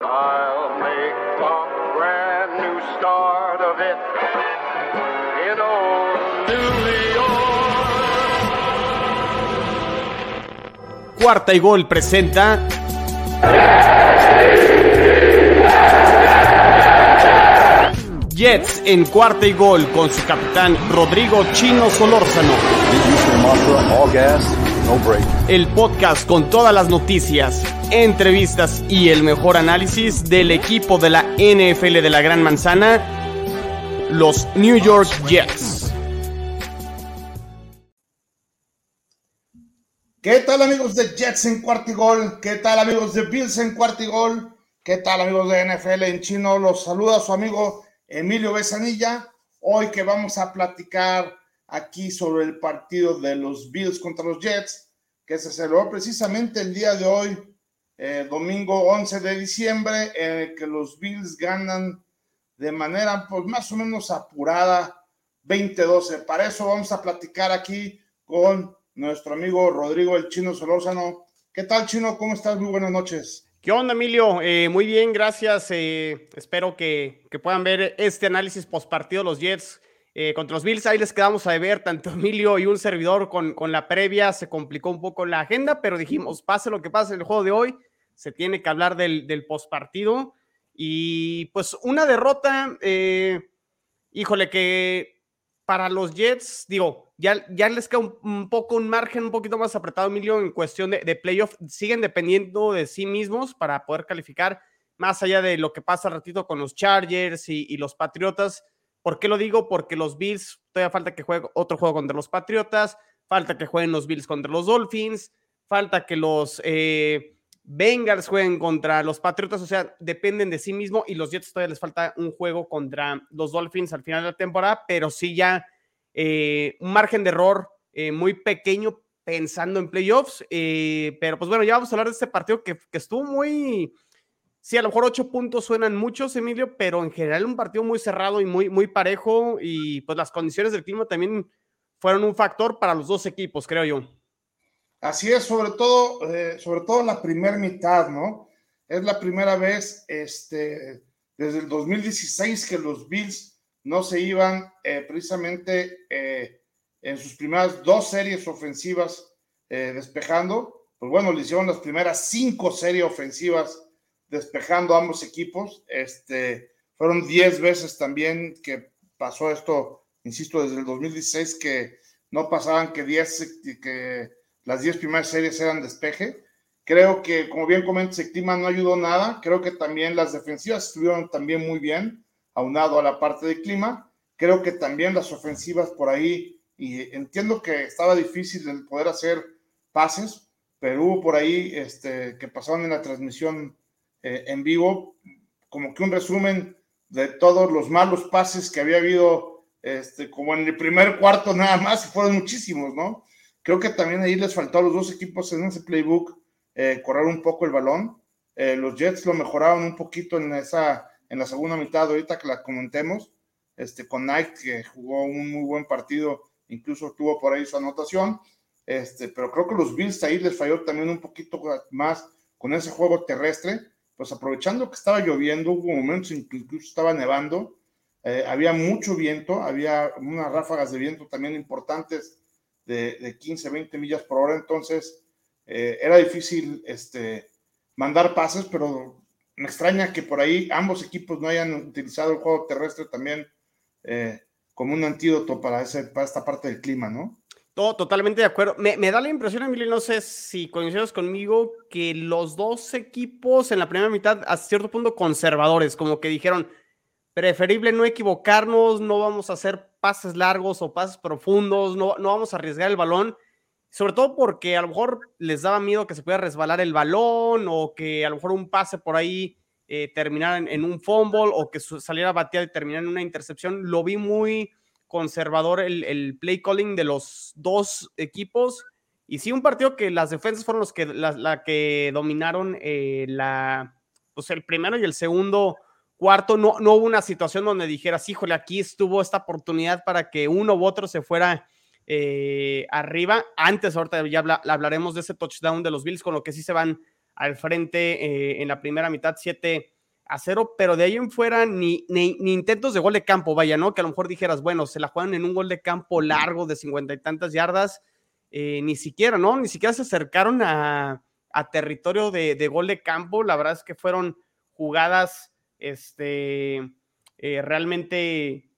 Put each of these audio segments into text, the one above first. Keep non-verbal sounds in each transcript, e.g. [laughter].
I'll make a brand new start of it in old New York. Cuarta y gol presenta. Jets en cuarta y gol con su capitán Rodrigo Chino Solórzano. El podcast con todas las noticias, entrevistas y el mejor análisis del equipo de la NFL de la Gran Manzana, los New York Jets. ¿Qué tal amigos de Jets en cuarto y gol? ¿Qué tal amigos de Bills en cuarto y gol? ¿Qué tal amigos de NFL en chino? Los saluda su amigo Emilio Besanilla. Hoy que vamos a platicar aquí sobre el partido de los Bills contra los Jets, que se celebró precisamente el día de hoy, eh, domingo 11 de diciembre, en el que los Bills ganan de manera pues más o menos apurada 20-12. Para eso vamos a platicar aquí con nuestro amigo Rodrigo el Chino Solórzano. ¿Qué tal, Chino? ¿Cómo estás? Muy buenas noches. ¿Qué onda, Emilio? Eh, muy bien, gracias. Eh, espero que, que, puedan ver este análisis post partido los Jets eh, contra los Bills. Ahí les quedamos a ver, tanto Emilio y un servidor con, con la previa. Se complicó un poco la agenda, pero dijimos, pase lo que pase en el juego de hoy, se tiene que hablar del, del post partido. Y pues una derrota, híjole, que para los Jets, digo, ya, ya les queda un, un, poco un margen un poquito más apretado, Emilio, en cuestión de, de, playoff. Siguen dependiendo de sí mismos para poder calificar, más allá de lo que pasa al ratito con los Chargers y, y, los Patriotas. ¿Por qué lo digo? Porque los Bills, todavía falta que juegue otro juego contra los Patriotas, falta que jueguen los Bills contra los Dolphins, falta que los eh, Bengals jueguen contra los Patriotas, o sea, dependen de sí mismo y los Jets todavía les falta un juego contra los Dolphins al final de la temporada, pero sí ya eh, un margen de error eh, muy pequeño pensando en playoffs. Eh, pero pues bueno, ya vamos a hablar de este partido que, que, estuvo muy. Sí, a lo mejor ocho puntos suenan muchos, Emilio, pero en general un partido muy cerrado y muy, muy parejo. Y pues las condiciones del clima también fueron un factor para los dos equipos, creo yo. Así es, sobre todo, eh, sobre todo la primera mitad, ¿no? Es la primera vez este, desde el 2016 que los Bills no se iban eh, precisamente eh, en sus primeras dos series ofensivas eh, despejando. Pues bueno, le hicieron las primeras cinco series ofensivas despejando a ambos equipos. Este, fueron diez veces también que pasó esto, insisto, desde el 2016 que no pasaban que, diez, que las diez primeras series eran despeje. Creo que, como bien comentas, el clima no ayudó nada. Creo que también las defensivas estuvieron también muy bien aunado a la parte de clima. Creo que también las ofensivas por ahí, y entiendo que estaba difícil el poder hacer pases, pero hubo por ahí este, que pasaron en la transmisión eh, en vivo, como que un resumen de todos los malos pases que había habido, este, como en el primer cuarto nada más, fueron muchísimos, ¿no? Creo que también ahí les faltó a los dos equipos en ese playbook eh, correr un poco el balón. Eh, los Jets lo mejoraron un poquito en esa en la segunda mitad, ahorita que la comentemos, este, con Knight, que jugó un muy buen partido, incluso tuvo por ahí su anotación, este, pero creo que los Bills ahí les falló también un poquito más con ese juego terrestre, pues aprovechando que estaba lloviendo, hubo momentos en que incluso estaba nevando, eh, había mucho viento, había unas ráfagas de viento también importantes de, de 15, 20 millas por hora, entonces eh, era difícil este, mandar pases, pero me extraña que por ahí ambos equipos no hayan utilizado el juego terrestre también eh, como un antídoto para, ese, para esta parte del clima, ¿no? Todo, totalmente de acuerdo. Me, me, da la impresión, Emilio, no sé si coincides conmigo, que los dos equipos en la primera mitad, a cierto punto, conservadores, como que dijeron, preferible no equivocarnos, no vamos a hacer pases largos o pases profundos, no, no vamos a arriesgar el balón sobre todo porque a lo mejor les daba miedo que se pudiera resbalar el balón o que a lo mejor un pase por ahí eh, terminara en, un fumble o que saliera bateado y terminara en una intercepción. Lo vi muy conservador el, el, play calling de los dos equipos. Y sí, un partido que las defensas fueron los que, la, la que dominaron eh, pues el primero y el segundo cuarto. No, no hubo una situación donde dijeras, híjole, aquí estuvo esta oportunidad para que uno u otro se fuera eh, arriba. Antes, ahorita ya habla, hablaremos de ese touchdown de los Bills, con lo que sí se van al frente eh, en la primera mitad 7 a 0, pero de ahí en fuera ni, ni, intentos de gol de campo, vaya, ¿no? Que a lo mejor dijeras, bueno, se la juegan en un gol de campo largo de cincuenta y tantas yardas, eh, ni siquiera, ¿no? Ni siquiera se acercaron a, a territorio de, de, gol de campo, la verdad es que fueron jugadas, este, eh, realmente,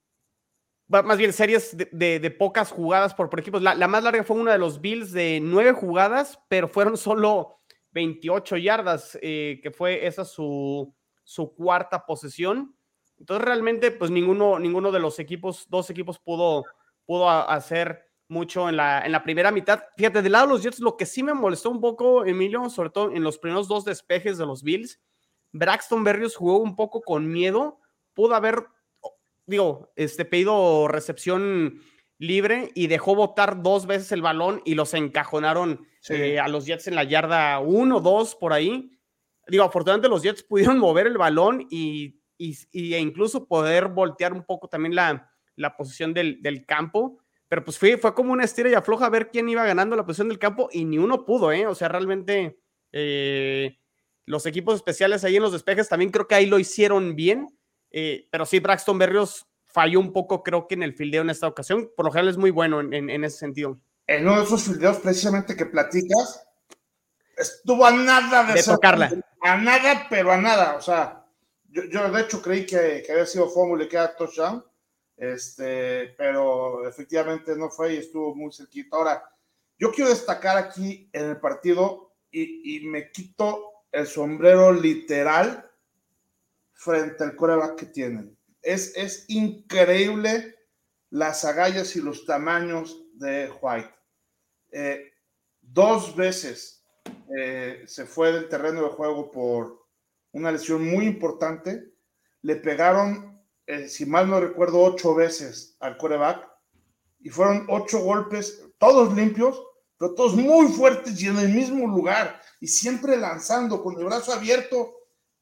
más bien series de, pocas jugadas por, por equipos. La, la, más larga fue una de los Bills de nueve jugadas, pero fueron solo 28 yardas, eh, que fue esa su, su cuarta posesión. Entonces realmente pues ninguno, ninguno de los equipos, dos equipos pudo, pudo hacer mucho en la, en la primera mitad. Fíjate, del lado de los Jets, lo que sí me molestó un poco, Emilio, sobre todo en los primeros dos despejes de los Bills, Braxton Berrios jugó un poco con miedo, pudo haber, digo, este, pedido recepción libre y dejó botar dos veces el balón y los encajonaron eh, a los Jets en la yarda 1, 2 por ahí. Digo, afortunadamente los Jets pudieron mover el balón y, e incluso poder voltear un poco también la, la posición del, del, campo. Pero pues fue, fue como una estira y afloja a ver quién iba ganando la posición del campo y ni uno pudo, ¿eh? O sea, realmente eh, los equipos especiales ahí en los despejes también creo que ahí lo hicieron bien. Eh, pero sí, Braxton Berrios falló un poco, creo que en el fildeo en esta ocasión. Por lo general es muy bueno en, ese sentido. En uno de esos fildeos precisamente que platicas, estuvo a nada de, tocarla. A nada, pero a nada. O sea, yo, yo de hecho creí que, que había sido fórmula y que era touchdown, este, pero efectivamente no fue y estuvo muy cerquita. Ahora, yo quiero destacar aquí en el partido y, y me quito el sombrero literal frente al coreback que tienen es, increíble las agallas y los tamaños de White. Eh, dos veces eh, se fue del terreno de juego por una lesión muy importante. Le pegaron, eh, si mal no recuerdo, ocho veces al coreback y fueron ocho golpes, todos limpios, pero todos muy fuertes y en el mismo lugar y siempre lanzando con el brazo abierto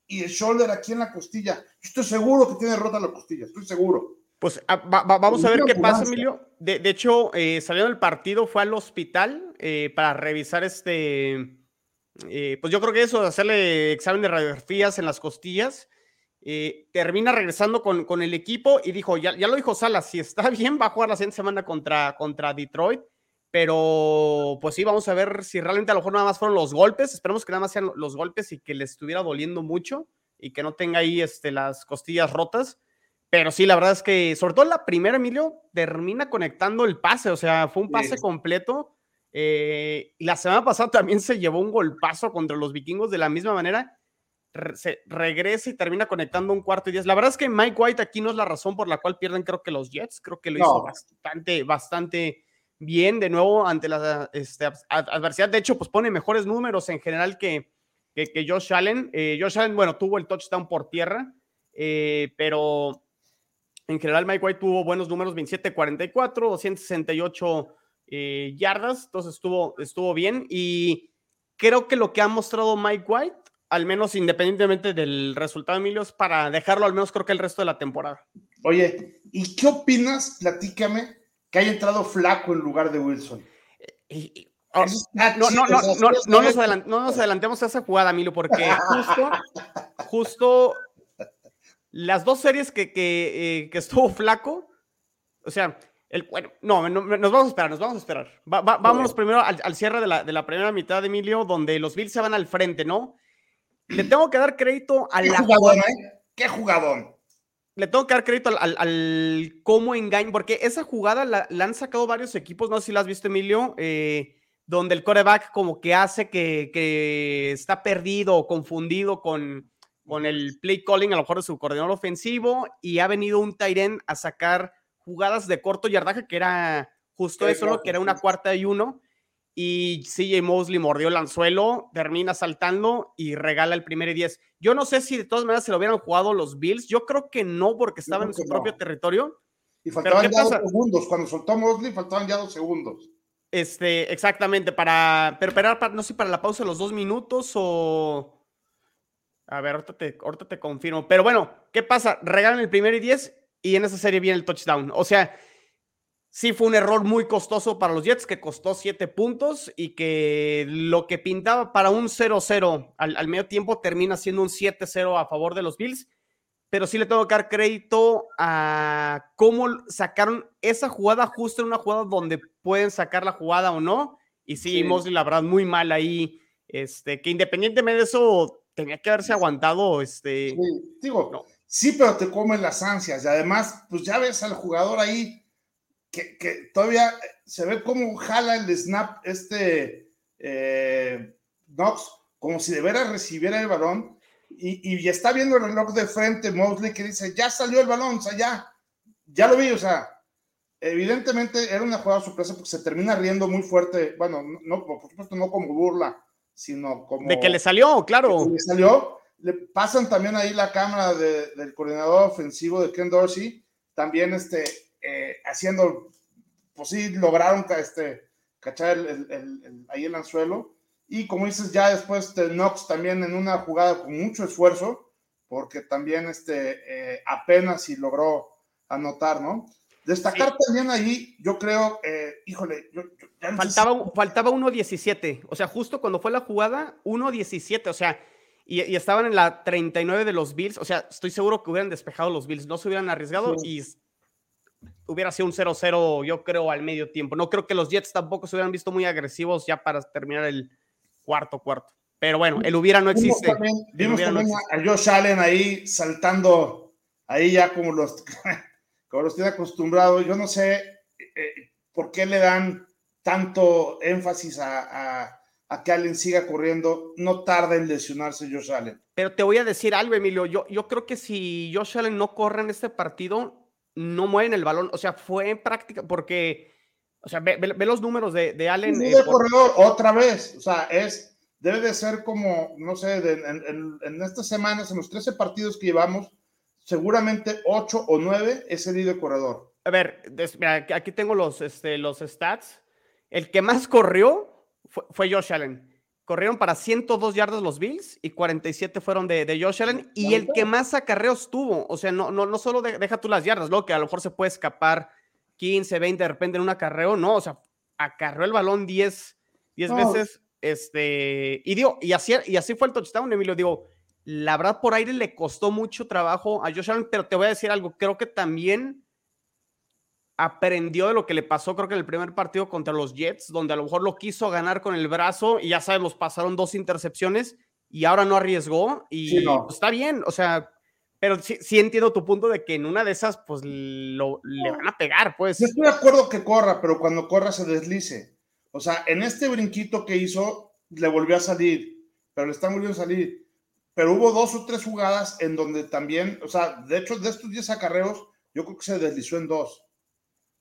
y el shoulder aquí en la costilla. estoy seguro que tiene rota la costilla, estoy seguro. Pues ah, vamos a ver qué pasa, Emilio. De, hecho, eh, salió del partido, fue al hospital eh, para revisar este. Eh, pues yo creo que eso, de hacerle examen de radiografías en las costillas. Eh, termina regresando con, con, el equipo y dijo: ya, ya lo dijo Salas, si está [laughs] bien, va a jugar la siguiente semana contra, contra Detroit. Pero pues sí, vamos a ver si realmente a lo mejor nada más fueron los golpes. Esperemos que nada más sean los golpes y que le estuviera doliendo mucho y que no tenga ahí este, las costillas rotas. Pero sí, la verdad es que, sobre todo la primera, Emilio, termina conectando el pase, o sea, fue un pase completo. Eh, y la semana pasada también se llevó un golpazo contra los vikingos de la misma manera. se regresa y termina conectando un cuarto y diez. La verdad es que Mike White aquí no es la razón por la cual pierden, creo que los Jets, creo que lo hizo bastante, bastante bien de nuevo ante la este, adversidad. De hecho, pues pone mejores números en general que, que, Josh Allen. Eh, Josh Allen, bueno, tuvo el touchdown por tierra, eh, pero en general Mike White tuvo buenos números, 27-44, 268 eh, yardas, entonces estuvo, estuvo bien. Y creo que lo que ha mostrado Mike White, al menos independientemente del resultado, Emilio, es para dejarlo al menos creo que el resto de la temporada. Oye, ¿y qué opinas? Platícame que haya entrado flaco en lugar de Wilson. no, no, no, no, no, nos no nos adelantemos a esa jugada, Milo, porque [laughs] justo, justo las dos series que, que, eh, que estuvo flaco, o sea, el, bueno, no, nos vamos a esperar, nos vamos a esperar. vámonos primero al, al cierre de la, de la, primera mitad, de Emilio, donde los Bills se van al frente, ¿no? Le tengo que dar crédito a ¿Qué la. Jugadón, ¿eh? ¿Qué jugadón? Le tengo que dar crédito al, al, cómo engaño, porque esa jugada la, han sacado varios equipos, no sé si la has visto, Emilio, eh, donde el coreback como que hace que, que está perdido o confundido con, con el play calling, a lo mejor de su coordinador ofensivo, y ha venido un Tyren a sacar jugadas de corto yardaje, que era justo eso, ¿no? que era una cuarta y uno, y CJ Mosley mordió el anzuelo, termina saltando y regala el primer y 10. Yo no sé si de todas maneras se lo hubieran jugado los Bills. Yo creo que no, porque estaban en su propio territorio. Y faltaban ya dos segundos. Cuando soltó Mosley, faltaban ya dos segundos. Este, exactamente, para, pero, para, no sé, para la pausa de los dos minutos o... A ver, ahorita te, ahorita te confirmo. Pero bueno, ¿qué pasa? Regalan el primer y 10 y en esa serie viene el touchdown. O sea, sí fue un error muy costoso para los Jets, que costó siete puntos y que lo que pintaba para un 0-0 al, al, medio tiempo termina siendo un 7-0 a favor de los Bills. Pero sí le tengo que dar crédito a cómo sacaron esa jugada justo en una jugada donde pueden sacar la jugada o no. Y sí, sí. Mosley, la verdad, muy mal ahí. Este, que independientemente de eso, tenía que haberse aguantado. Este, sí, digo, no. sí, pero te comen las ansias. Y además, pues ya ves al jugador ahí que, que todavía se ve cómo jala el snap este eh, Knox, como si de veras recibiera el balón. Y, y, está viendo el reloj de frente Mosley que dice, ya salió el balón, o sea, ya, ya lo vi, o sea, evidentemente era una jugada sorpresa porque se termina riendo muy fuerte, bueno, no, por supuesto no como burla, sino como... De que le salió, claro. le salió, le pasan también ahí la cámara de, del coordinador ofensivo de Ken Dorsey, también este, eh, haciendo, pues sí, lograron este, cachar el, el, el, ahí el anzuelo, y como dices, ya después de Knox también en una jugada con mucho esfuerzo, porque también este, eh, apenas si logró anotar, ¿no? Destacar sí. también ahí, yo creo, eh, híjole, yo, yo ya no faltaba, sé si... faltaba 1.17, o sea, justo cuando fue la jugada, 1.17, o sea, y, y, estaban en la 39 de los Bills, o sea, estoy seguro que hubieran despejado los Bills, no se hubieran arriesgado sí. y hubiera sido un 0-0, yo creo, al medio tiempo. No creo que los Jets tampoco se hubieran visto muy agresivos ya para terminar el, cuarto, cuarto. Pero bueno, el hubiera no existe. Vimos también, vimos también no a Josh Allen ahí saltando, ahí ya como los, [laughs] como los tiene acostumbrados. Yo no sé eh, por qué le dan tanto énfasis a, a, a, que Allen siga corriendo. No tarda en lesionarse Josh Allen. Pero te voy a decir algo, Emilio. Yo, yo creo que si Josh Allen no corre en este partido, no mueven el balón. O sea, fue en práctica, porque o sea, ve, ve, ve los números de, de Allen. Sí, eh, por... corredor, otra vez. O sea, es, debe de ser como, no sé, de, en, en, en, estas semanas, en los 13 partidos que llevamos, seguramente 8 o 9 es el líder corredor. A ver, des, mira, aquí tengo los, este, los stats. El que más corrió fue, fue, Josh Allen. Corrieron para 102 yardas los Bills y 47 fueron de, de Josh Allen. Y el que más acarreos tuvo, o sea, no, no, no solo de, deja tú las yardas, lo que a lo mejor se puede escapar 15, 20 de repente en un acarreo, no, o sea, acarreó el balón 10, 10 no. veces, este, y digo, y así, y así fue el touchdown, Emilio, digo, la verdad por aire le costó mucho trabajo a Josh Allen, pero te voy a decir algo, creo que también aprendió de lo que le pasó, creo que en el primer partido contra los Jets, donde a lo mejor lo quiso ganar con el brazo y ya sabemos, pasaron dos intercepciones y ahora no arriesgó y sí, no. está bien, o sea, pero sí, sí, entiendo tu punto de que en una de esas, pues lo, le van a pegar, pues. Yo estoy de acuerdo que corra, pero cuando corra se deslice. O sea, en este brinquito que hizo, le volvió a salir, pero le está volviendo a salir. Pero hubo dos o tres jugadas en donde también, o sea, de hecho, de estos 10 acarreos, yo creo que se deslizó en dos.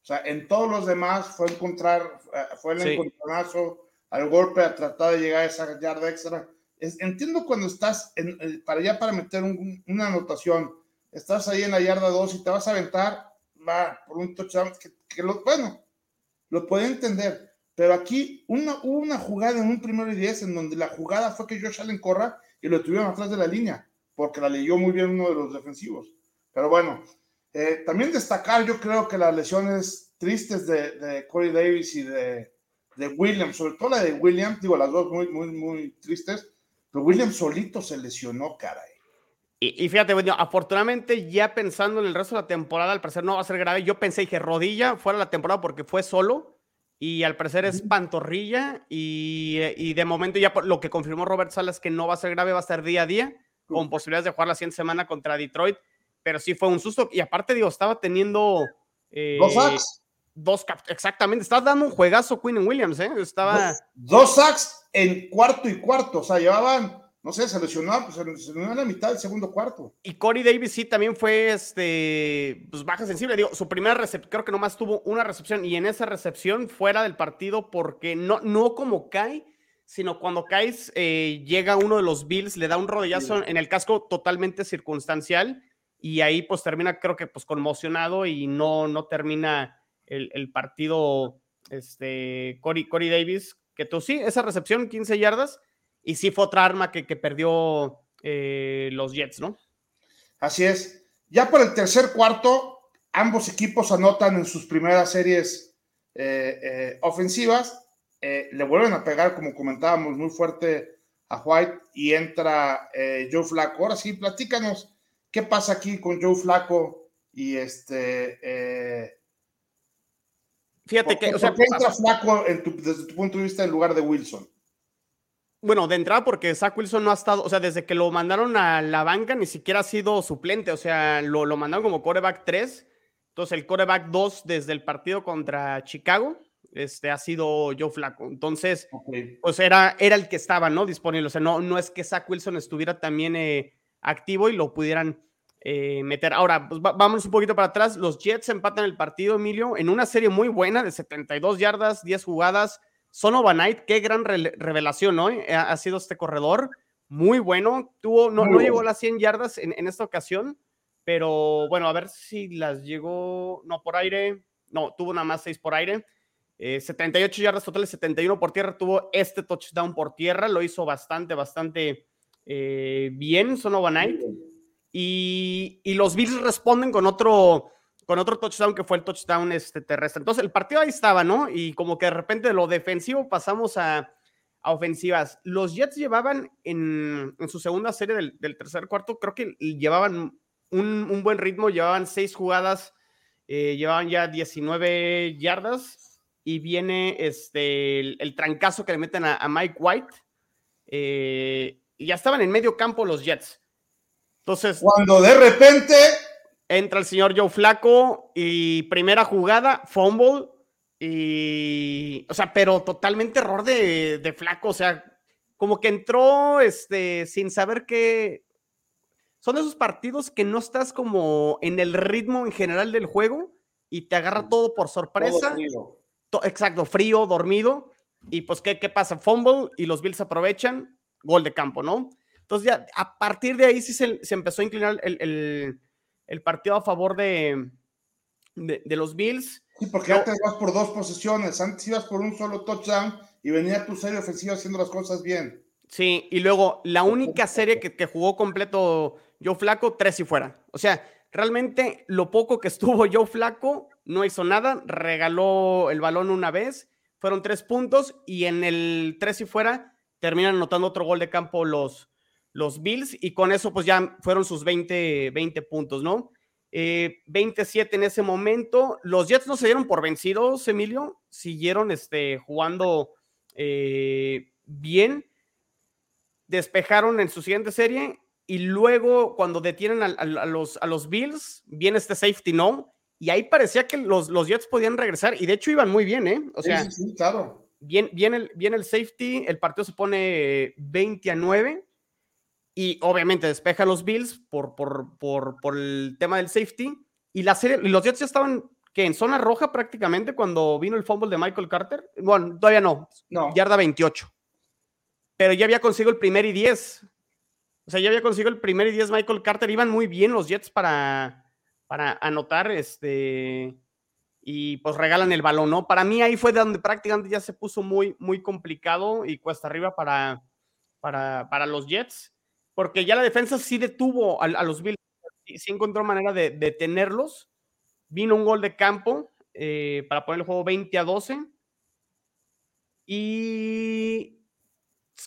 O sea, en todos los demás fue encontrar, eh, fue el sí. encontronazo, al golpe, a tratar de llegar a esa yarda extra es, entiendo cuando estás en, eh, para allá para meter un, una anotación, estás ahí en la yarda 2 y te vas a aventar, va por un touchdown, que, que lo, bueno, lo puede entender, pero aquí una, hubo una jugada en un primero y 10 en donde la jugada fue que Josh Allen corra y lo tuvieron atrás de la línea, porque la leyó muy bien uno de los defensivos. Pero bueno, eh, también destacar, yo creo que las lesiones tristes de, de Corey Davis y de, de Williams, sobre todo la de Williams, digo, las dos muy, muy, muy tristes, pero Williams solito se lesionó, caray. Y, y, fíjate, bueno, afortunadamente ya pensando en el resto de la temporada, al parecer no va a ser grave. Yo pensé que rodilla fuera la temporada porque fue solo y al parecer es pantorrilla y, y de momento ya lo que confirmó Robert Salas que no va a ser grave, va a estar día a día con posibilidades de jugar la siguiente semana contra Detroit, pero sí fue un susto y aparte digo, estaba teniendo... Eh, ¿Dos sacks? Dos, exactamente, estaba dando un juegazo Quinn Williams, ¿eh? Estaba... Dos, dos sacks en cuarto y cuarto, o sea, llevaban, no sé, se lesionó, pues, se lesionó en la mitad del segundo cuarto. Y Corey Davis sí también fue, este, pues baja sensible, digo, su primera recepción, creo que nomás tuvo una recepción, y en esa recepción fuera del partido, porque no, no como cae, sino cuando caes, eh, llega uno de los Bills, le da un rodillazo sí. en el casco totalmente circunstancial, y ahí pues termina, creo que pues conmocionado, y no, no termina el, el partido, este, Corey, Corey Davis, que tú sí, esa recepción, 15 yardas, y sí fue otra arma que, que perdió eh, los Jets, ¿no? Así es. Ya por el tercer cuarto, ambos equipos anotan en sus primeras series eh, eh, ofensivas, le vuelven a pegar, como comentábamos, muy fuerte a White y entra Joe Flaco. Ahora sí, platícanos qué pasa aquí con Joe Flaco y este... Fíjate que... O sea, ¿Por qué entra Flaco desde tu punto de vista en lugar de Wilson? Bueno, de entrada porque Zach Wilson no ha estado, o sea, desde que lo mandaron a la banca ni siquiera ha sido suplente, o sea, lo, lo mandaron como coreback 3, entonces el coreback 2 desde el partido contra Chicago, este ha sido Joe Flaco, entonces, pues era, era el que estaba, ¿no? Disponible, o sea, no, no es que Zach Wilson estuviera también eh, activo y lo pudieran eh, meter. Ahora, pues vamos un poquito para atrás, los Jets empatan el partido, Emilio, en una serie muy buena de 72 yardas, 10 jugadas, son Knight, qué gran revelación, ¿no? Eh, ha, sido este corredor, muy bueno. Tuvo, no, no llegó a las 100 yardas en, esta ocasión, pero bueno, a ver si las llegó, no por aire, no, tuvo nada más 6 por aire. 78 eh, yardas totales, 71 por tierra. Tuvo este touchdown por tierra, lo hizo bastante, bastante eh, bien, Son Knight. Y, y los Bills responden con otro con otro touchdown que fue el touchdown este, terrestre. Entonces, el partido ahí estaba, ¿no? Y como que de repente de lo defensivo pasamos a, ofensivas. Los Jets llevaban en, su segunda serie del, tercer cuarto, creo que llevaban un, buen ritmo, llevaban seis jugadas, eh, llevaban ya 19 yardas y viene este, el, trancazo que le meten a, Mike White. Eh, y ya estaban en medio campo los Jets. Entonces. Cuando de repente entra el señor Joe Flaco y primera jugada, fumble. Y, o sea, pero totalmente error de, de Flaco. O sea, como que entró este, sin saber que. Son esos partidos que no estás como en el ritmo en general del juego y te agarra todo por sorpresa. exacto, frío, dormido. Y pues, ¿qué, qué pasa? Fumble y los Bills aprovechan, gol de campo, ¿no? Entonces ya a partir de ahí sí se, se empezó a inclinar el, el partido a favor de, de, los Bills. Sí, porque antes vas por dos posesiones, antes ibas por un solo touchdown y venía tu serie ofensiva haciendo las cosas bien. Sí, y luego la única serie que, jugó completo Joe Flaco, tres y fuera. O sea, realmente lo poco que estuvo [laughs] Joe Flaco no hizo nada, regaló el balón una vez, fueron tres puntos y en el tres y fuera terminan anotando otro gol de campo los, los Bills y con eso pues ya fueron sus 20, 20 puntos, ¿no? 27 eh, en ese momento. Los Jets no se dieron por vencidos, Emilio, siguieron este, jugando eh, bien, despejaron en su siguiente serie y luego cuando detienen a, los, a los Bills, viene este safety, ¿no? Y ahí parecía que los, los Jets podían regresar y de hecho iban muy bien, ¿eh? O sea, sí, claro. Bien, bien, el, bien el safety, el partido se pone 20 a 9 y obviamente despeja los Bills por, por, por, por el tema del safety. Y la serie, los Jets ya estaban que en zona roja prácticamente cuando vino el fumble de Michael Carter. Bueno, todavía no. No. Yarda 28. Pero ya había conseguido el primer y 10. O sea, ya había conseguido el primer y 10 Michael Carter. Iban muy bien los Jets para, para anotar este. Y pues regalan el balón, ¿no? Para mí ahí fue donde prácticamente ya se puso muy, muy complicado y cuesta arriba para, para, para los Jets porque ya la defensa sí detuvo a, los Bills, sí, encontró manera de detenerlos. Vino un gol de campo eh, para poner el juego 20 a 12. Y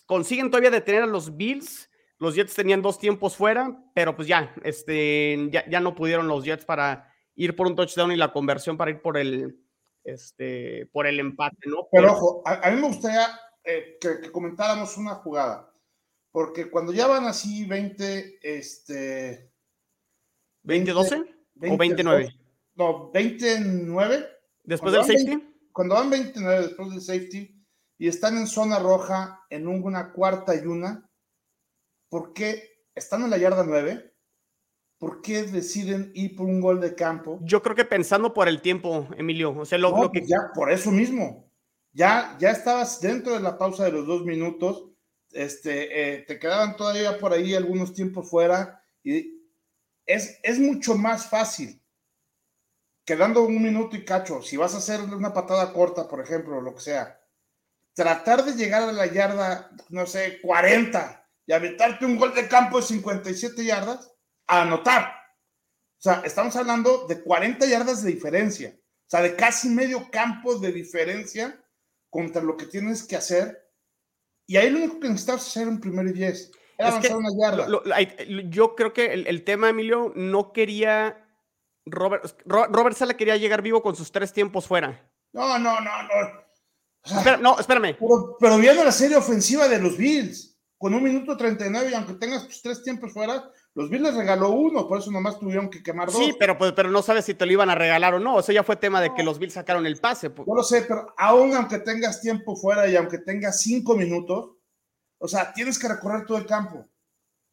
consiguen todavía detener a los Bills. Los Jets tenían dos tiempos fuera, pero pues ya, este, ya, no pudieron los Jets para ir por un touchdown y la conversión para ir por el, este, por el empate, ¿no? Pero, ojo, a, mí me gustaría eh, que, comentáramos una jugada porque cuando ya van así 20, este... ¿20-12 o 29? No, 29. ¿Después del safety? cuando van 29 después del safety y están en zona roja en una cuarta y una, ¿por qué están en la yarda 9? ¿Por qué deciden ir por un gol de campo? Yo creo que pensando por el tiempo, Emilio. O sea, lo, no, que... Pues ya, por eso mismo. Ya, ya estabas dentro de la pausa de los dos minutos este, eh, te quedaban todavía por ahí algunos tiempos fuera y es, es mucho más fácil quedando un minuto y cacho, si vas a hacer una patada corta, por ejemplo, o lo que sea, tratar de llegar a la yarda, no sé, 40 y aventarte un gol de campo de 57 yardas, a anotar. O sea, estamos hablando de 40 yardas de diferencia. O sea, de casi medio campo de diferencia contra lo que tienes que hacer. Y ahí lo único que necesitas hacer en primer y 10 era avanzar una yarda. Lo, lo, yo creo que el, el, tema, Emilio, no quería. Robert, Robert Sala quería llegar vivo con sus tres tiempos fuera. No, no, no, no. O sea, Espera, no, espérame. Pero, pero, viendo la serie ofensiva de los Bills, con un minuto 39, y aunque tengas tus tres tiempos fuera, los Bills les regaló uno, por eso nomás tuvieron que quemar dos. Sí, pero, pues, pero no sabes si te lo iban a regalar o no. Eso ya fue tema de que los Bills sacaron el pase. Yo lo sé, pero aún aunque tengas tiempo fuera y aunque tengas cinco minutos, o sea, tienes que recorrer todo el campo.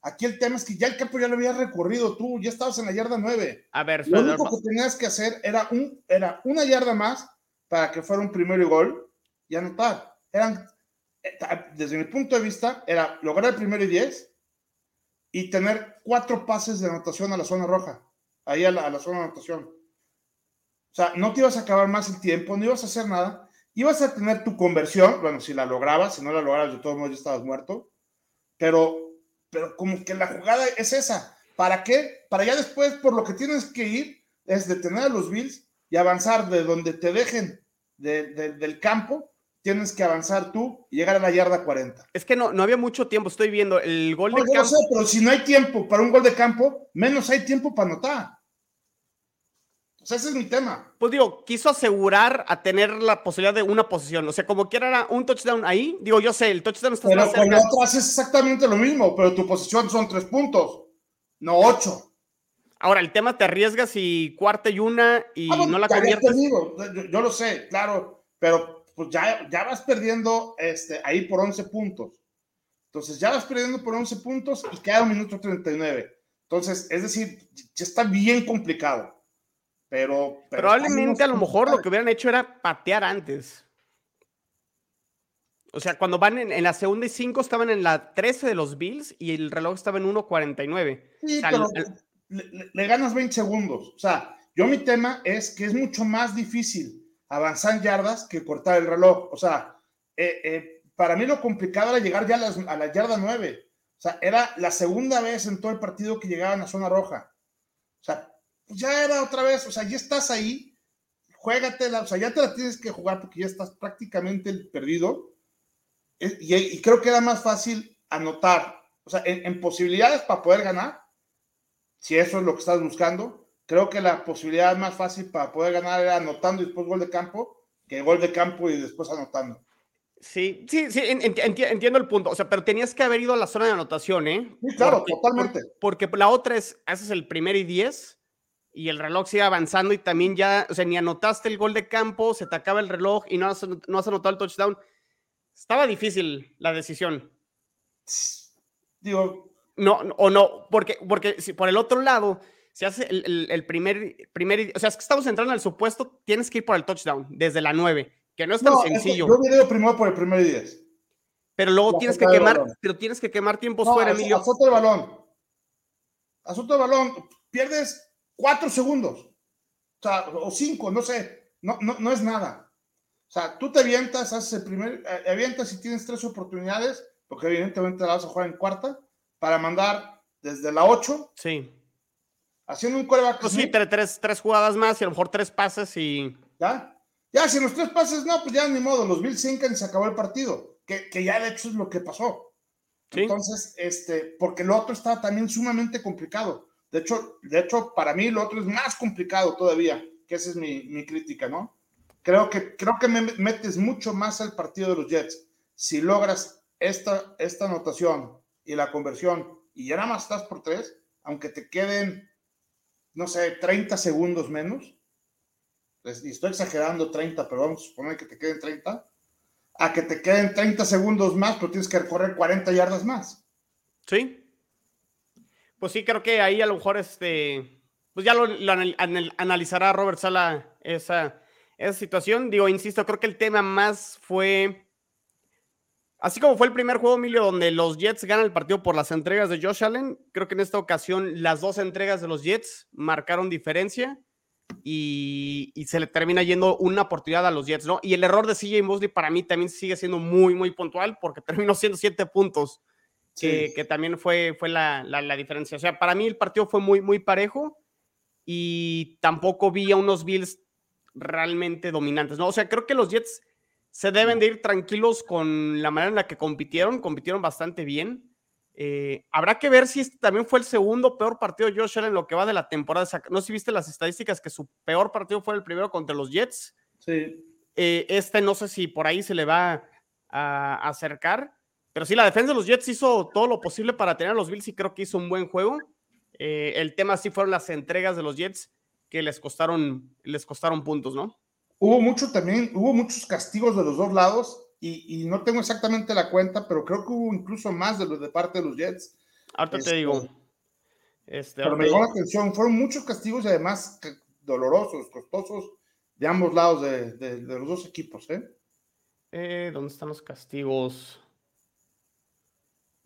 Aquí el tema es que ya el campo ya lo habías recorrido tú, ya estabas en la yarda 9. A ver, lo único que tenías que hacer era, un, era una yarda más para que fuera un primero gol y anotar. Eran, eh, desde mi punto de vista, era lograr el primero y 10 y tener cuatro pases de anotación a la zona roja, ahí a la, zona de anotación. O sea, no te ibas a acabar más el tiempo, no ibas a hacer nada, ibas a tener tu conversión, bueno, si la lograbas, si no la lograbas, de todos modos ya estabas muerto, pero, pero como que la jugada es esa. ¿Para qué? Para ya después, por lo que tienes que ir, es detener a los Bills y avanzar de donde te dejen de, de, del campo tienes que avanzar tú y llegar a la yarda 40. Es que no, no había mucho tiempo, estoy viendo el gol no, de campo. Sé, pero si no hay tiempo para un gol de campo, menos hay tiempo para anotar. O sea, ese es mi tema. Pues digo, quiso asegurar a tener la posibilidad de una posición. O sea, como quiera era un touchdown ahí. Digo, yo sé, el touchdown está Pero más cerca. otra haces exactamente lo mismo, pero tu posición son tres puntos, no ocho. Ahora, el tema te arriesgas y cuarta y una y Ah, bueno, no la conviertes. yo, yo lo sé, claro, pero pues ya, ya vas perdiendo este, ahí por 11 puntos. Entonces ya vas perdiendo por 11 puntos y queda un minuto 39. Entonces, es decir, ya está bien complicado. Pero, pero Probablemente a lo mejor lo que hubieran hecho era patear antes. O sea, cuando van en, en la segunda y cinco estaban en la 13 de los Bills y el reloj estaba en 1.49. Sí, O sea, pero el- le, le- le ganas 20 segundos. O sea, yo mi tema es que es mucho más difícil avanzar yardas que cortar el reloj. O sea, eh, eh, para mí lo complicado era llegar ya a, las- a la yarda 9. O sea, era la segunda vez en todo el partido que llegaban a zona roja. O sea, ya era otra vez, o sea, ya estás ahí, juégatela, o sea, ya te la tienes que jugar porque ya estás prácticamente perdido. Y, y creo que era más fácil anotar, o sea, en, en posibilidades para poder ganar, si eso es lo que estás buscando, creo que la posibilidad más fácil para poder ganar era anotando y después gol de campo, que gol de campo y después anotando. Sí, sí, sí, en- enti- enti- entiendo el punto. O sea, pero tenías que haber ido a la zona de anotación, ¿eh? Sí, claro, Porque- totalmente. Porque la otra es, haces el primer y 10 y el reloj sigue avanzando y también ya, o sea, ni anotaste el gol de campo, se te acaba el reloj y no has, no has anotado el touchdown. Estaba difícil la decisión. Digo, No, no, o no, porque, porque si por el otro lado, si hace el, el- el primer, primer, o sea, es que estamos entrando en el supuesto, tienes que ir por el touchdown desde la 9, que no es tan no, es que sencillo, yo hubiera ido primero por el primer y 10. pero luego la tienes que quemar, pero tienes que quemar tiempos No, fuera, Emilio. Azota el balón. Azota el balón. Pierdes cuatro segundos. O sea, o cinco, no sé. No, no, no es nada. O sea, tú te avientas, haces el primer, eh, avientas y tienes tres oportunidades, porque evidentemente la vas a jugar en cuarta, para mandar desde la 8, Sí. Haciendo un coreback. Pues sí, tre- tres, tres jugadas más y a lo mejor tres pases y... ¿Ya? Ya, si los tres pases, no, pues ya ni modo, los Bills se y se acabó el partido. Que, que ya de hecho es lo que pasó. Sí. Entonces, este, porque lo otro está también sumamente complicado. De hecho, de hecho, para mí lo otro es más complicado todavía, que esa es mi, mi crítica, ¿no? Creo que, creo que me metes mucho más al partido de los Jets. Si logras esta, esta anotación y la conversión y ya nada más estás por tres, aunque te queden, no sé, 30 segundos menos, pues, y estoy exagerando 30, pero vamos a suponer que te queden 30, a que te queden 30 segundos más, pero tienes que recorrer 40 yardas más. Sí. Pues sí, creo que ahí a lo mejor este. Pues ya lo, lo anal- anal- analizará Robert Sala esa, esa situación. Digo, insisto, creo que el tema más fue. Así como fue el primer juego, Emilio, donde los Jets ganan el partido por las entregas de Josh Allen, creo que en esta ocasión las dos entregas de los Jets marcaron diferencia y, y se le termina yendo una oportunidad a los Jets, ¿no? Y el error de CJ Mosley para mí también sigue siendo muy, muy puntual porque [laughs] terminó siendo siete puntos que, que también fue, fue la, la- la diferencia. O sea, para mí el partido fue muy, muy parejo y tampoco vi a unos Bills realmente dominantes, ¿no? O sea, creo que los Jets se deben de ir tranquilos con la manera en la que compitieron, compitieron bastante bien. Eh, habrá que ver si este también fue el segundo peor partido de Josh Allen en lo que va de la temporada. No sé si viste las estadísticas que su peor partido fue el primero contra los Jets. Sí. Eh, este no sé si por ahí se le va a, acercar, pero sí, la defensa de los Jets hizo todo lo posible para tener a los Bills y creo que hizo un buen juego. Eh, el tema sí fueron las entregas de los Jets que les costaron, les costaron puntos, ¿no? Hubo mucho también, hubo muchos castigos de los dos lados y, no tengo exactamente la cuenta, pero creo que hubo incluso más de los de parte de los Jets. Ahorita te este, digo. Este, pero me llamó la atención, fueron muchos castigos y además dolorosos, costosos de ambos lados de, los dos equipos, ¿eh? ¿eh? ¿Dónde están los castigos?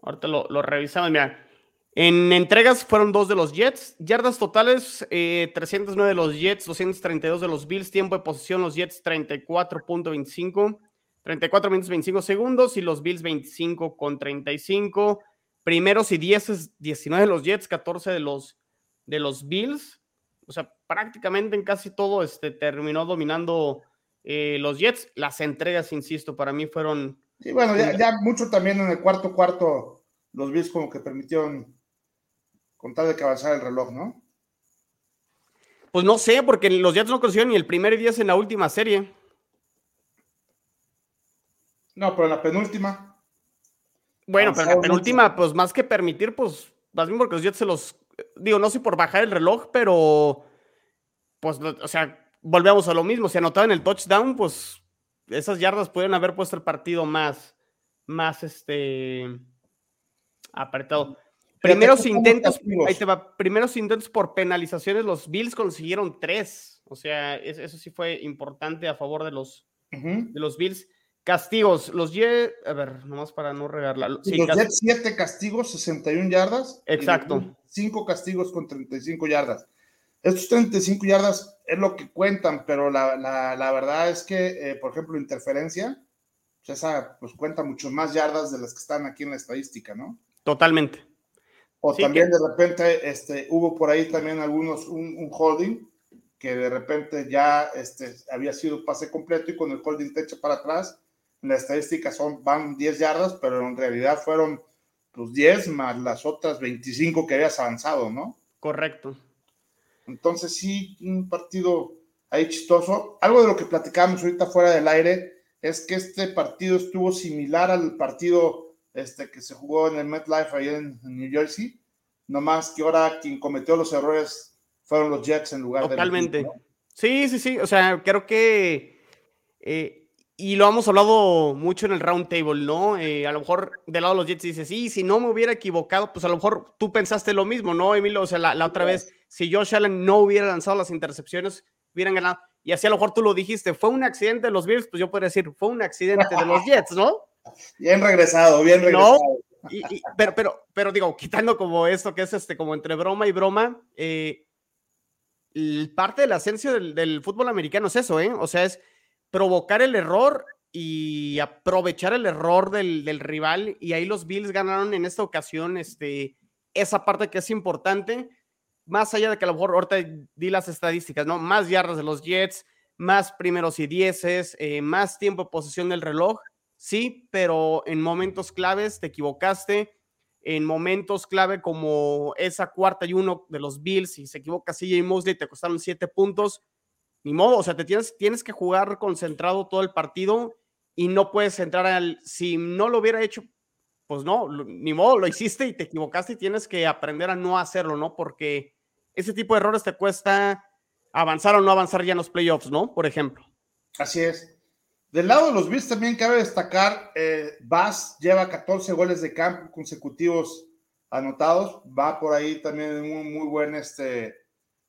Ahorita lo, lo revisamos, mira. En entregas fueron dos de los Jets, yardas totales 309 eh, de los Jets, 232 de los Bills, tiempo de posición los Jets 34.25, 34 minutos 25 segundos y los Bills 25 con 35. Primeros y 10 19 de los Jets, 14 de los, de los Bills. O sea, prácticamente en casi todo este, terminó dominando eh, los Jets. Las entregas, insisto, para mí fueron... Sí, bueno, ya, ya, mucho también en el cuarto cuarto los Bills como que permitieron contar de que avanzara el reloj, ¿no? Pues no sé, porque los Jets no consiguieron ni el primer 10 en la última serie. No, pero en la penúltima. Bueno, pero en la penúltima, pues más que permitir, pues más bien porque los Jets se los. Digo, no sé por bajar el reloj, pero. Pues, o sea, volvemos a lo mismo. Si anotaban el touchdown, pues esas yardas pueden haber puesto el partido más. Más este. Apretado. Primeros intentos, ahí te va, primeros intentos por penalizaciones, los Bills consiguieron tres. O sea, eso sí fue importante a favor de los, de los Bills. Castigos, los Jets, a ver, nomás para no regarla. los Jets, siete castigos, 61 yardas. Exacto. Cinco castigos con 35 yardas. Estos 35 yardas es lo que cuentan, pero la, la, verdad es que, eh, por ejemplo, interferencia, pues esa pues cuenta mucho más yardas de las que están aquí en la estadística, ¿no? Totalmente. O también de repente este, hubo por ahí también algunos, un, holding que de repente ya este, había sido pase completo y con el holding te echa para atrás, la estadística son, van 10 yardas, pero en realidad fueron pues 10 más las otras 25 que habías avanzado, ¿no? Correcto. Entonces sí, un partido ahí chistoso. Algo de lo que platicamos ahorita fuera del aire es que este partido estuvo similar al partido este, que se jugó en el MetLife ahí en, New Jersey. No más que ahora quien cometió los errores fueron los Jets en lugar de. Totalmente. Sí, sí, sí. O sea, creo que. Eh, y lo hemos hablado mucho en el round table, ¿no? Eh, a lo mejor del lado de los Jets dices, sí, si no me hubiera equivocado, pues a lo mejor tú pensaste lo mismo, ¿no, Emilio? O sea, la, otra vez, si Josh Allen no hubiera lanzado las intercepciones, hubieran ganado. Y así a lo mejor tú lo dijiste, fue un accidente de los Bills, pues yo podría decir, fue un accidente de los [laughs] Jets, ¿no? Bien regresado, bien regresado. pero, pero, pero digo, quitando como esto que es este, como entre broma y broma, eh, parte de la esencia del, fútbol americano es eso, ¿eh? O sea, es provocar el error y aprovechar el error del, del, rival. Y ahí los Bills ganaron en esta ocasión este, esa parte que es importante, más allá de que a lo mejor ahorita di las estadísticas, ¿no? Más yardas de los Jets, más primeros y dieces, eh, más tiempo de posesión del reloj sí, pero en momentos claves te equivocaste, en momentos clave como esa cuarta y uno de los Bills, si se equivoca CJ Mosley, te costaron siete puntos, ni modo, o sea, te tienes, tienes que jugar concentrado todo el partido y no puedes entrar al, si no lo hubiera hecho, pues no, ni modo, lo hiciste y te equivocaste y tienes que aprender a no hacerlo, ¿no? Porque ese tipo de errores te cuesta avanzar o no avanzar ya en los playoffs, ¿no? Por ejemplo. Así es. Del lado de los Bills también cabe destacar, eh, Bass lleva 14 goles de campo consecutivos anotados, va por ahí también muy, muy buen, este,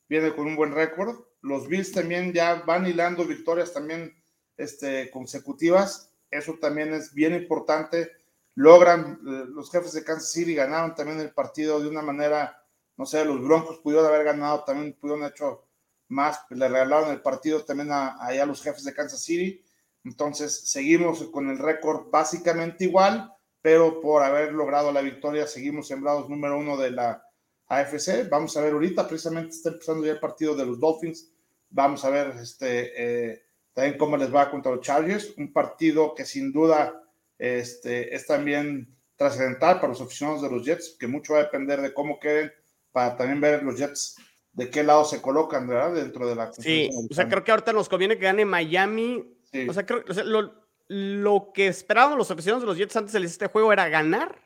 viene con un buen récord. Los Bills también ya van hilando victorias también este, consecutivas, eso también es bien importante. Logran, eh, los jefes de Kansas City ganaron también el partido de una manera, no sé, los Broncos pudieron haber ganado, también pudieron hecho más, le regalaron el partido también a, a los jefes de Kansas City entonces, seguimos con el récord básicamente igual, pero por haber logrado la victoria, seguimos sembrados número uno de la, AFC. Vamos a ver ahorita, precisamente está empezando ya el partido de los Dolphins. Vamos a ver este, eh, también cómo les va contra los Chargers. Un partido que sin duda este, es también trascendental para los aficionados de los Jets, que mucho va a depender de cómo queden, para también ver los Jets de qué lado se colocan, ¿verdad? Dentro de la... Sí, o sea, creo que ahorita nos conviene que gane Miami. O sea, creo, o lo, lo que esperaban los aficionados de los Jets antes de este juego era ganar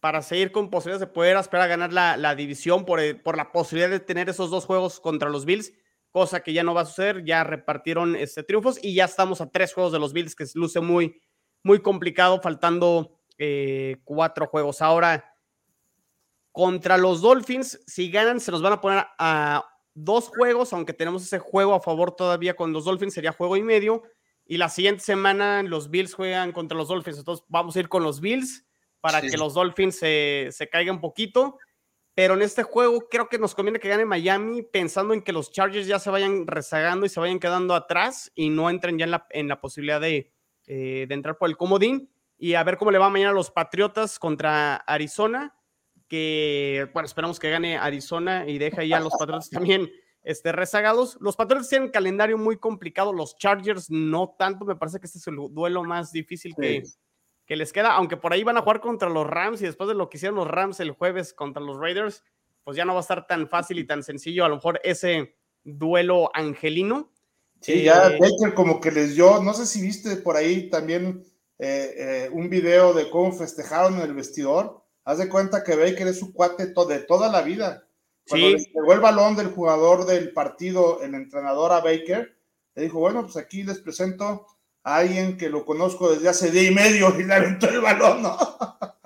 para seguir con posibilidades de poder esperar a ganar la, la división por, eh, por, la posibilidad de tener esos dos juegos contra los Bills, cosa que ya no va a suceder, ya repartieron este, triunfos y ya estamos a tres juegos de los Bills, que luce muy, muy complicado, faltando eh, cuatro juegos. Ahora, contra los Dolphins, si ganan, se nos van a poner a dos juegos, aunque tenemos ese juego a favor todavía con los Dolphins, sería juego y medio. Y la siguiente semana los Bills juegan contra los Dolphins. Entonces vamos a ir con los Bills para que los Dolphins se, se caigan un poquito. Pero en este juego creo que nos conviene que gane Miami pensando en que los Chargers ya se vayan rezagando y se vayan quedando atrás y no entren ya en la, en la posibilidad de, eh, de entrar por el comodín. Y a ver cómo le va mañana a los Patriotas contra Arizona. Que, bueno, esperamos que gane Arizona y deja ya a los Patriotas [laughs] también este, rezagados. Los Patriots tienen calendario muy complicado, los Chargers no tanto, me parece que este es el duelo más difícil que, que les queda, aunque por ahí van a jugar contra los Rams y después de lo que hicieron los Rams el jueves contra los Raiders, pues ya no va a estar tan fácil y tan sencillo, a lo mejor ese duelo angelino. Sí, ya eh, Baker como que les dio, no sé si viste por ahí también eh, eh, un video de cómo festejaron en el vestidor. Haz de cuenta que Baker es su cuate de toda la vida. Cuando sí. llegó el balón del jugador del partido, el entrenador a Baker, le dijo, bueno, pues aquí les presento a alguien que lo conozco desde hace día y medio y le aventó el balón, ¿no? [laughs]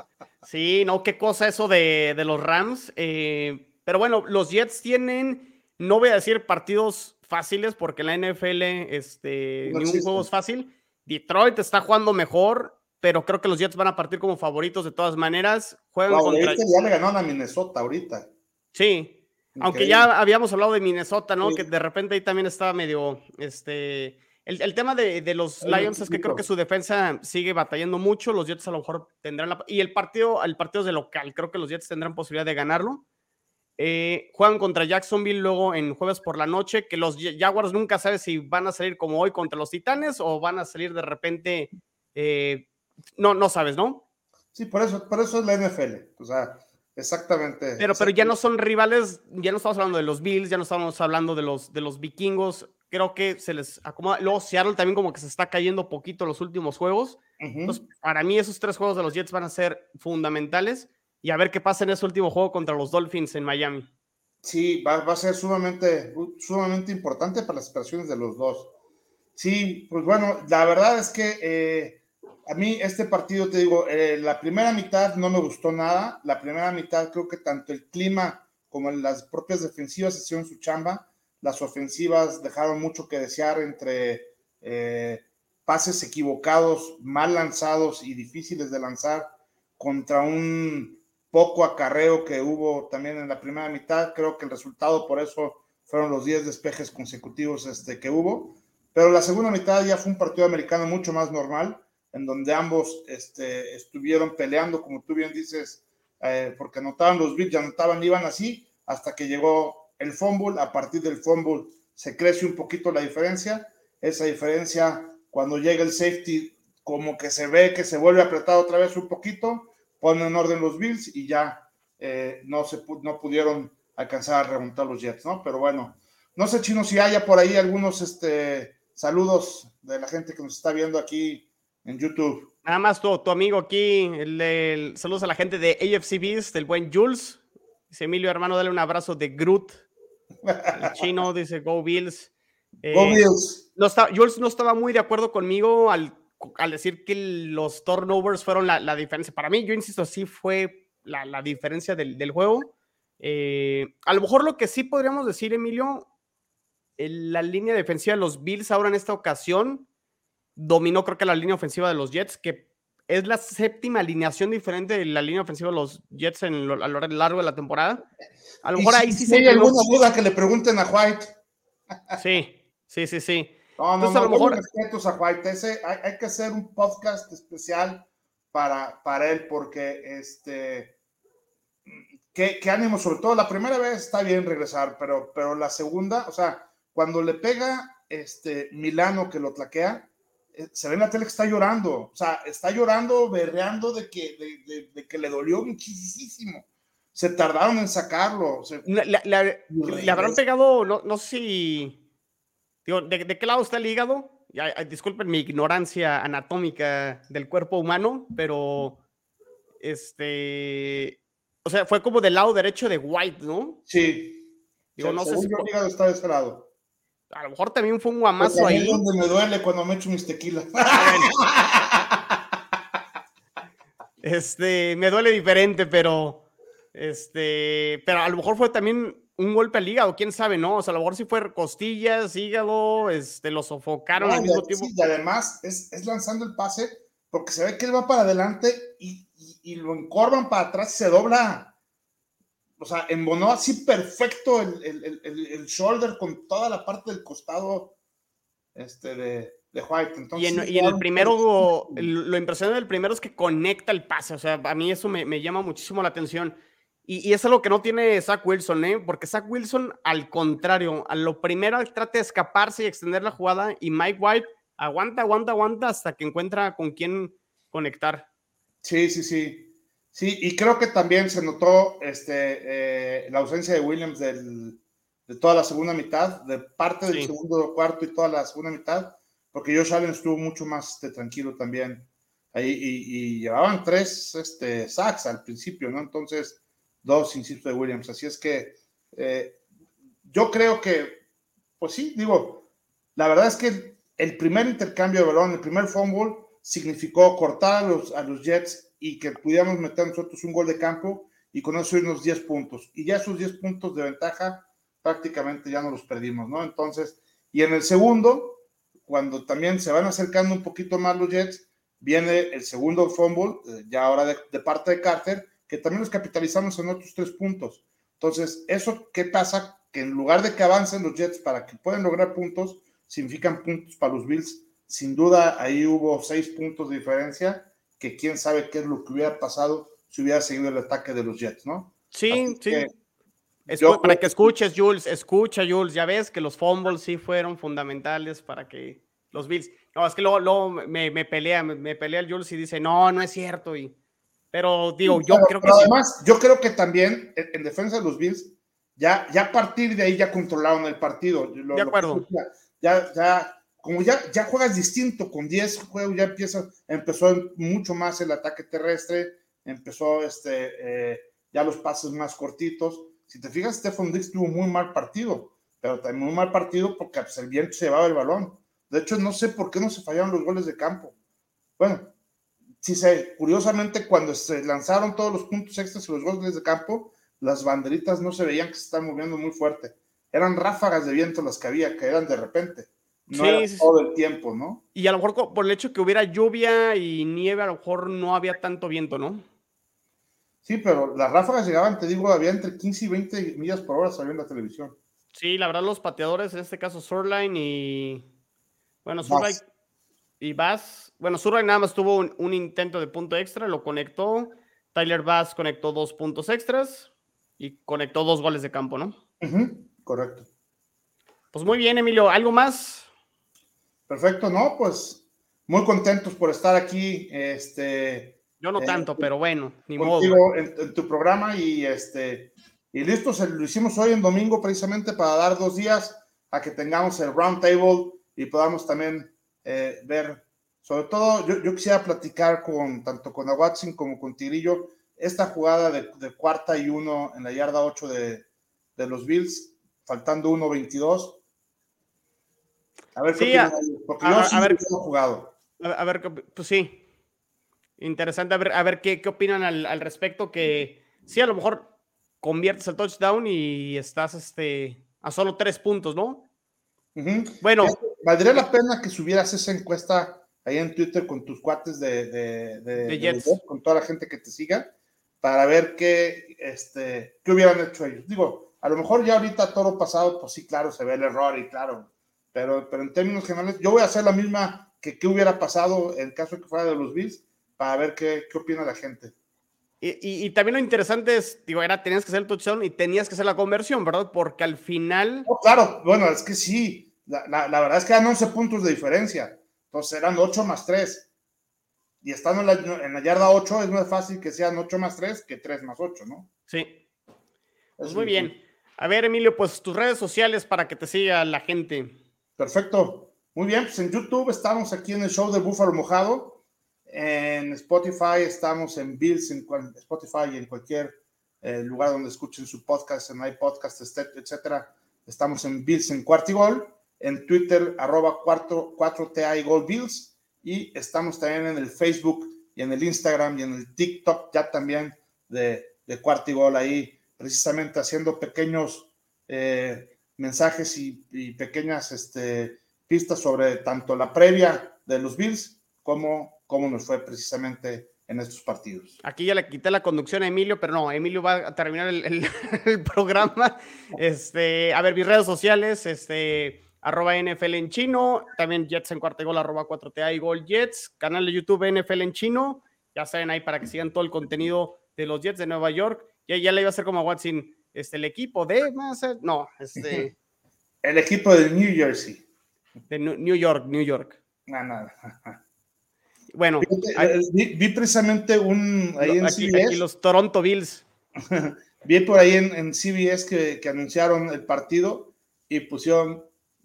Sí, no, qué cosa eso de, de los Rams. Eh, pero bueno, los Jets tienen, no voy a decir partidos fáciles porque la NFL, este, no ningún juego es fácil. Detroit está jugando mejor, pero creo que los Jets van a partir como favoritos de todas maneras. Juegan wow, contra... Este ya le ganó a Minnesota ahorita. Sí, aunque ya habíamos hablado de Minnesota, ¿no? Sí. Que de repente ahí también estaba medio, este, el, el tema de, de los Lions es que creo que su defensa sigue batallando mucho, los Jets a lo mejor tendrán la, y el partido, el partido es de local, creo que los Jets tendrán posibilidad de ganarlo. Eh, juegan contra Jacksonville luego en jueves por la noche, que los Jaguars nunca saben si van a salir como hoy contra los Titanes o van a salir de repente, eh, no, no sabes, ¿no? Sí, por eso, por eso es la NFL, o sea, Exactamente. Pero, pero ya no son rivales, ya no estamos hablando de los Bills, ya no estamos hablando de los, de los vikingos. Creo que se les acomoda. Luego Seattle también como que se está cayendo poquito los últimos juegos. Uh -huh. Entonces, para mí esos tres juegos de los Jets van a ser fundamentales. Y a ver qué pasa en ese último juego contra los Dolphins en Miami. Sí, va, va a ser sumamente, sumamente importante para las expresiones de los dos. Sí, pues bueno, la verdad es que... Eh a mí este partido, te digo, eh, la primera mitad no me gustó nada. La primera mitad creo que tanto el clima como las propias defensivas hicieron su chamba. Las ofensivas dejaron mucho que desear entre eh, pases equivocados, mal lanzados y difíciles de lanzar contra un poco acarreo que hubo también en la primera mitad. Creo que el resultado por eso fueron los 10 despejes consecutivos este, que hubo. Pero la segunda mitad ya fue un partido americano mucho más normal en donde ambos este, estuvieron peleando, como tú bien dices, eh, porque anotaban los Bills, anotaban, iban así, hasta que llegó el fumble. A partir del fumble se crece un poquito la diferencia. Esa diferencia, cuando llega el safety, como que se ve que se vuelve apretado otra vez un poquito, ponen en orden los Bills y ya eh, no, se, no pudieron alcanzar a remontar los Jets, ¿no? Pero bueno, no sé, Chino, si haya por ahí algunos este, saludos de la gente que nos está viendo aquí en YouTube. Nada más tu, tu amigo aquí, el, el, saludos a la gente de AFC Beast, del buen Jules. Dice Emilio, hermano, dale un abrazo de Groot. El [laughs] chino dice Go Bills. Eh, Go Bills. No está, Jules no estaba muy de acuerdo conmigo al, al decir que los turnovers fueron la, la, diferencia. Para mí, yo insisto, sí fue la, la diferencia del, del juego. Eh, a lo mejor lo que sí podríamos decir, Emilio, la línea defensiva de los Bills ahora en esta ocasión dominó creo que la línea ofensiva de los Jets, que es la séptima alineación diferente de la línea ofensiva de los Jets en lo, a lo largo de la temporada. A lo mejor ahí sí si se... hay alguna duda que le pregunten a White. Sí, sí, sí, sí. No, Entonces, no, a lo mejor... respetos a White. Ese, hay, hay, que hacer un podcast especial para, para él porque este qué, qué ánimo, sobre todo la primera vez está bien regresar, pero, pero la segunda, o sea, cuando le pega este Milano que lo tlaquea, se ve en la tele que está llorando, o sea, está llorando, berreando de que, de, de- de que le dolió muchísimo. Se tardaron en sacarlo. se- La- la- la- Regresa. le habrán pegado, no, no sé si. Digo, ¿de, de qué lado está el hígado? Ya, eh, disculpen mi ignorancia anatómica del cuerpo humano, pero. Este. O sea, fue como del lado derecho de White, ¿no? sí. Digo, no sé si yo, el hígado está de ese lado. A lo mejor también fue un Pues guamazo también ahí. donde me duele cuando me echo mis tequilas. Este, me duele diferente, pero. Este. Pero a lo mejor fue también un golpe al hígado, quién sabe, ¿no? O sea, a lo mejor sí fue costillas, hígado, este, lo sofocaron No, al mismo tiempo. sí, y además es, es lanzando el pase porque se ve que él va para adelante y, y- y lo encorvan para atrás y se dobla. O sea, embonó así perfecto el, el- el- el- shoulder con toda la parte del costado este, de, de White. Entonces, Y en, sí, y en el primero, el- lo impresionante del primero es que conecta el pase. O sea, a mí eso me, me llama muchísimo la atención. Y, y es algo que no tiene Zach Wilson, ¿eh? Porque Zach Wilson, al contrario, a lo primero trata de escaparse y extender la jugada. Y Mike White aguanta, aguanta, aguanta hasta que encuentra con quién conectar. Sí, sí, sí. Sí, y creo que también se notó este, eh, la ausencia de Williams del- de toda la segunda mitad, de parte del Sí. segundo cuarto y toda la segunda mitad, porque Josh Allen estuvo mucho más este, tranquilo también ahí y, y llevaban tres este, sacks al principio, ¿no? Entonces, dos, insisto, de Williams. Así es que eh, yo creo que, pues sí, digo, la verdad es que el primer intercambio de balón, el primer fumble, significó cortar a los, a los Jets y que pudiéramos meter nosotros un gol de campo y con eso irnos 10 puntos. Y ya esos 10 puntos de ventaja prácticamente ya no los perdimos, ¿no? Entonces, y en el segundo, cuando también se van acercando un poquito más los Jets, viene el segundo fumble, eh, ya ahora de, de parte de Carter, que también los capitalizamos en otros tres puntos. Entonces, ¿eso qué pasa? Que en lugar de que avancen los Jets para que puedan lograr puntos, significan puntos para los Bills. Sin duda, ahí hubo seis puntos de diferencia, que quién sabe qué es lo que hubiera pasado si hubiera seguido el ataque de los Jets, ¿no? Sí, sí. Escu- yo para que escuches, Jules, escucha, Jules. Ya ves que los fumbles sí fueron fundamentales para que los Bills. No, es que luego, luego me, me pelea, me, me pelea el Jules y dice, no, no es cierto. Y, pero digo, yo Pero- creo que sí. además, yo creo que también en, en defensa de los Bills, ya, ya a partir de ahí ya controlaron el partido. Lo- De acuerdo. Ya, ya- como ya, ya juegas distinto, con 10 juegos ya empieza, empezó mucho más el ataque terrestre, empezó este, eh, ya los pases más cortitos. Si te fijas, Stephen Dix tuvo muy mal partido, pero también muy mal partido porque pues, el viento se llevaba el balón. De hecho, no sé por qué no se fallaron los goles de campo. Bueno, sí sé, curiosamente cuando se lanzaron todos los puntos extras y los goles de campo, las banderitas no se veían que se estaban moviendo muy fuerte. Eran ráfagas de viento las que había, que eran de repente. No Sí, era todo el tiempo, ¿no? Y a lo mejor por el hecho que hubiera lluvia y nieve, a lo mejor no había tanto viento, ¿no? Sí, pero las ráfagas llegaban, te digo, había entre 15 y 20 millas por hora saliendo en la televisión. Sí, la verdad, los pateadores, en este caso Surline y. Bueno. Surline y Bass. Bueno, Surline nada más tuvo un, un intento de punto extra, lo conectó. Tyler Bass conectó dos puntos extras y conectó dos goles de campo, ¿no? Correcto. Pues muy bien, Emilio. ¿Algo más? Perfecto, ¿no? Pues muy contentos por estar aquí, este, Yo no Eh, tanto, pero bueno, ni modo. contigo en, en tu programa y este y listo, se lo hicimos hoy en domingo precisamente para dar dos días a que tengamos el round table y podamos también eh, ver, sobre todo yo, yo quisiera platicar con tanto con Watson como con Tigrillo esta jugada de, de cuarta y uno en la yarda 8 de, de los Bills, faltando 1.22. A ver Sí, a- porque a- yo a sí ver. lo he jugado. A, a ver, pues sí. Interesante, a ver, a ver qué, qué opinan al, al respecto. Que sí, a lo mejor conviertes el touchdown y estás este, a solo tres puntos, ¿no? Bueno, Valdría la pena que subieras esa encuesta ahí en Twitter con tus cuates de, de, de- de Jets. los Jets, con toda la gente que te siga, para ver qué, este, qué hubieran hecho ellos. Digo, a lo mejor ya ahorita toro pasado, pues sí, claro, se ve el error y claro, pero, pero en términos generales, yo voy a hacer la misma que qué hubiera pasado en caso de que fuera de los Bills, para ver qué, qué opina la gente. Y, también lo interesante es, digo, era, tenías que hacer el touchdown y tenías que hacer la conversión, ¿verdad? Porque al final... claro, bueno, es que sí, la, verdad es que eran 11 puntos de diferencia, entonces eran 8 más 3. Y estando en la, yarda 8 es más fácil que sean 8 más 3 que 3 más 8, ¿no? Sí. Pues muy bien. A ver, Emilio, pues tus redes sociales para que te siga la gente. Perfecto. Muy bien, pues en YouTube estamos aquí en el show de Búfalo Mojado. En Spotify estamos en Bills, en Spotify y en cualquier eh, lugar donde escuchen su podcast, en iPodcast, etcétera. Estamos en Bills en Cuartigol, en Twitter, arroba 4, 4TI Gold Bills, y estamos también en el Facebook y en el Instagram y en el TikTok ya también de, de Cuartigol ahí, precisamente haciendo pequeños eh, mensajes y, y, pequeñas este, pistas sobre tanto la previa de los Bills como cómo nos fue precisamente en estos partidos. Aquí ya le quité la conducción a Emilio, pero no, Emilio va a terminar el, [laughs] programa. Este, a ver, mis redes sociales, este, arroba NFL en chino, también Jets en cuarto gol, arroba 4TA y gol Jets, canal de YouTube NFL en chino, ya saben ahí para que sigan todo el contenido de los Jets de Nueva York. Ya, ya le iba a hacer como a Watson, este, el equipo de, no, este. [laughs] el equipo de New Jersey. De New York, New York. No, nada. Bueno, eh, vi, precisamente un ahí en CBS. los Toronto Bills. [laughs] vi por ahí en, CBS que, anunciaron el partido y pusieron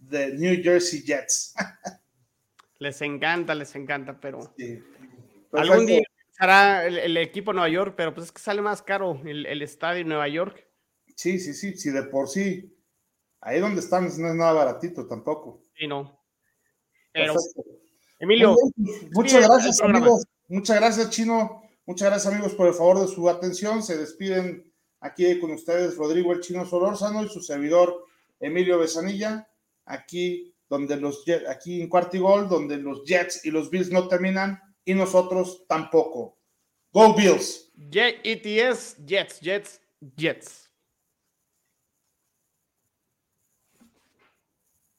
The New Jersey Jets. [laughs] les encanta, les encanta, pero algún día será el, equipo Nueva York, pero pues es que sale más caro el, el estadio en Nueva York. Sí, sí, sí, sí, de por sí. Ahí donde estamos no es nada baratito tampoco. Sí, no. Pero, Emilio. muchas gracias, amigos. Muchas gracias, Chino. Muchas gracias, amigos, por el favor de su atención. Se despiden aquí con ustedes Rodrigo el Chino Solórzano y su servidor Emilio Besanilla. Aquí, donde los aquí en Cuartigol, donde los Jets y los Bills no terminan y nosotros tampoco. Go Bills. J ETS, Jets, Jets, Jets.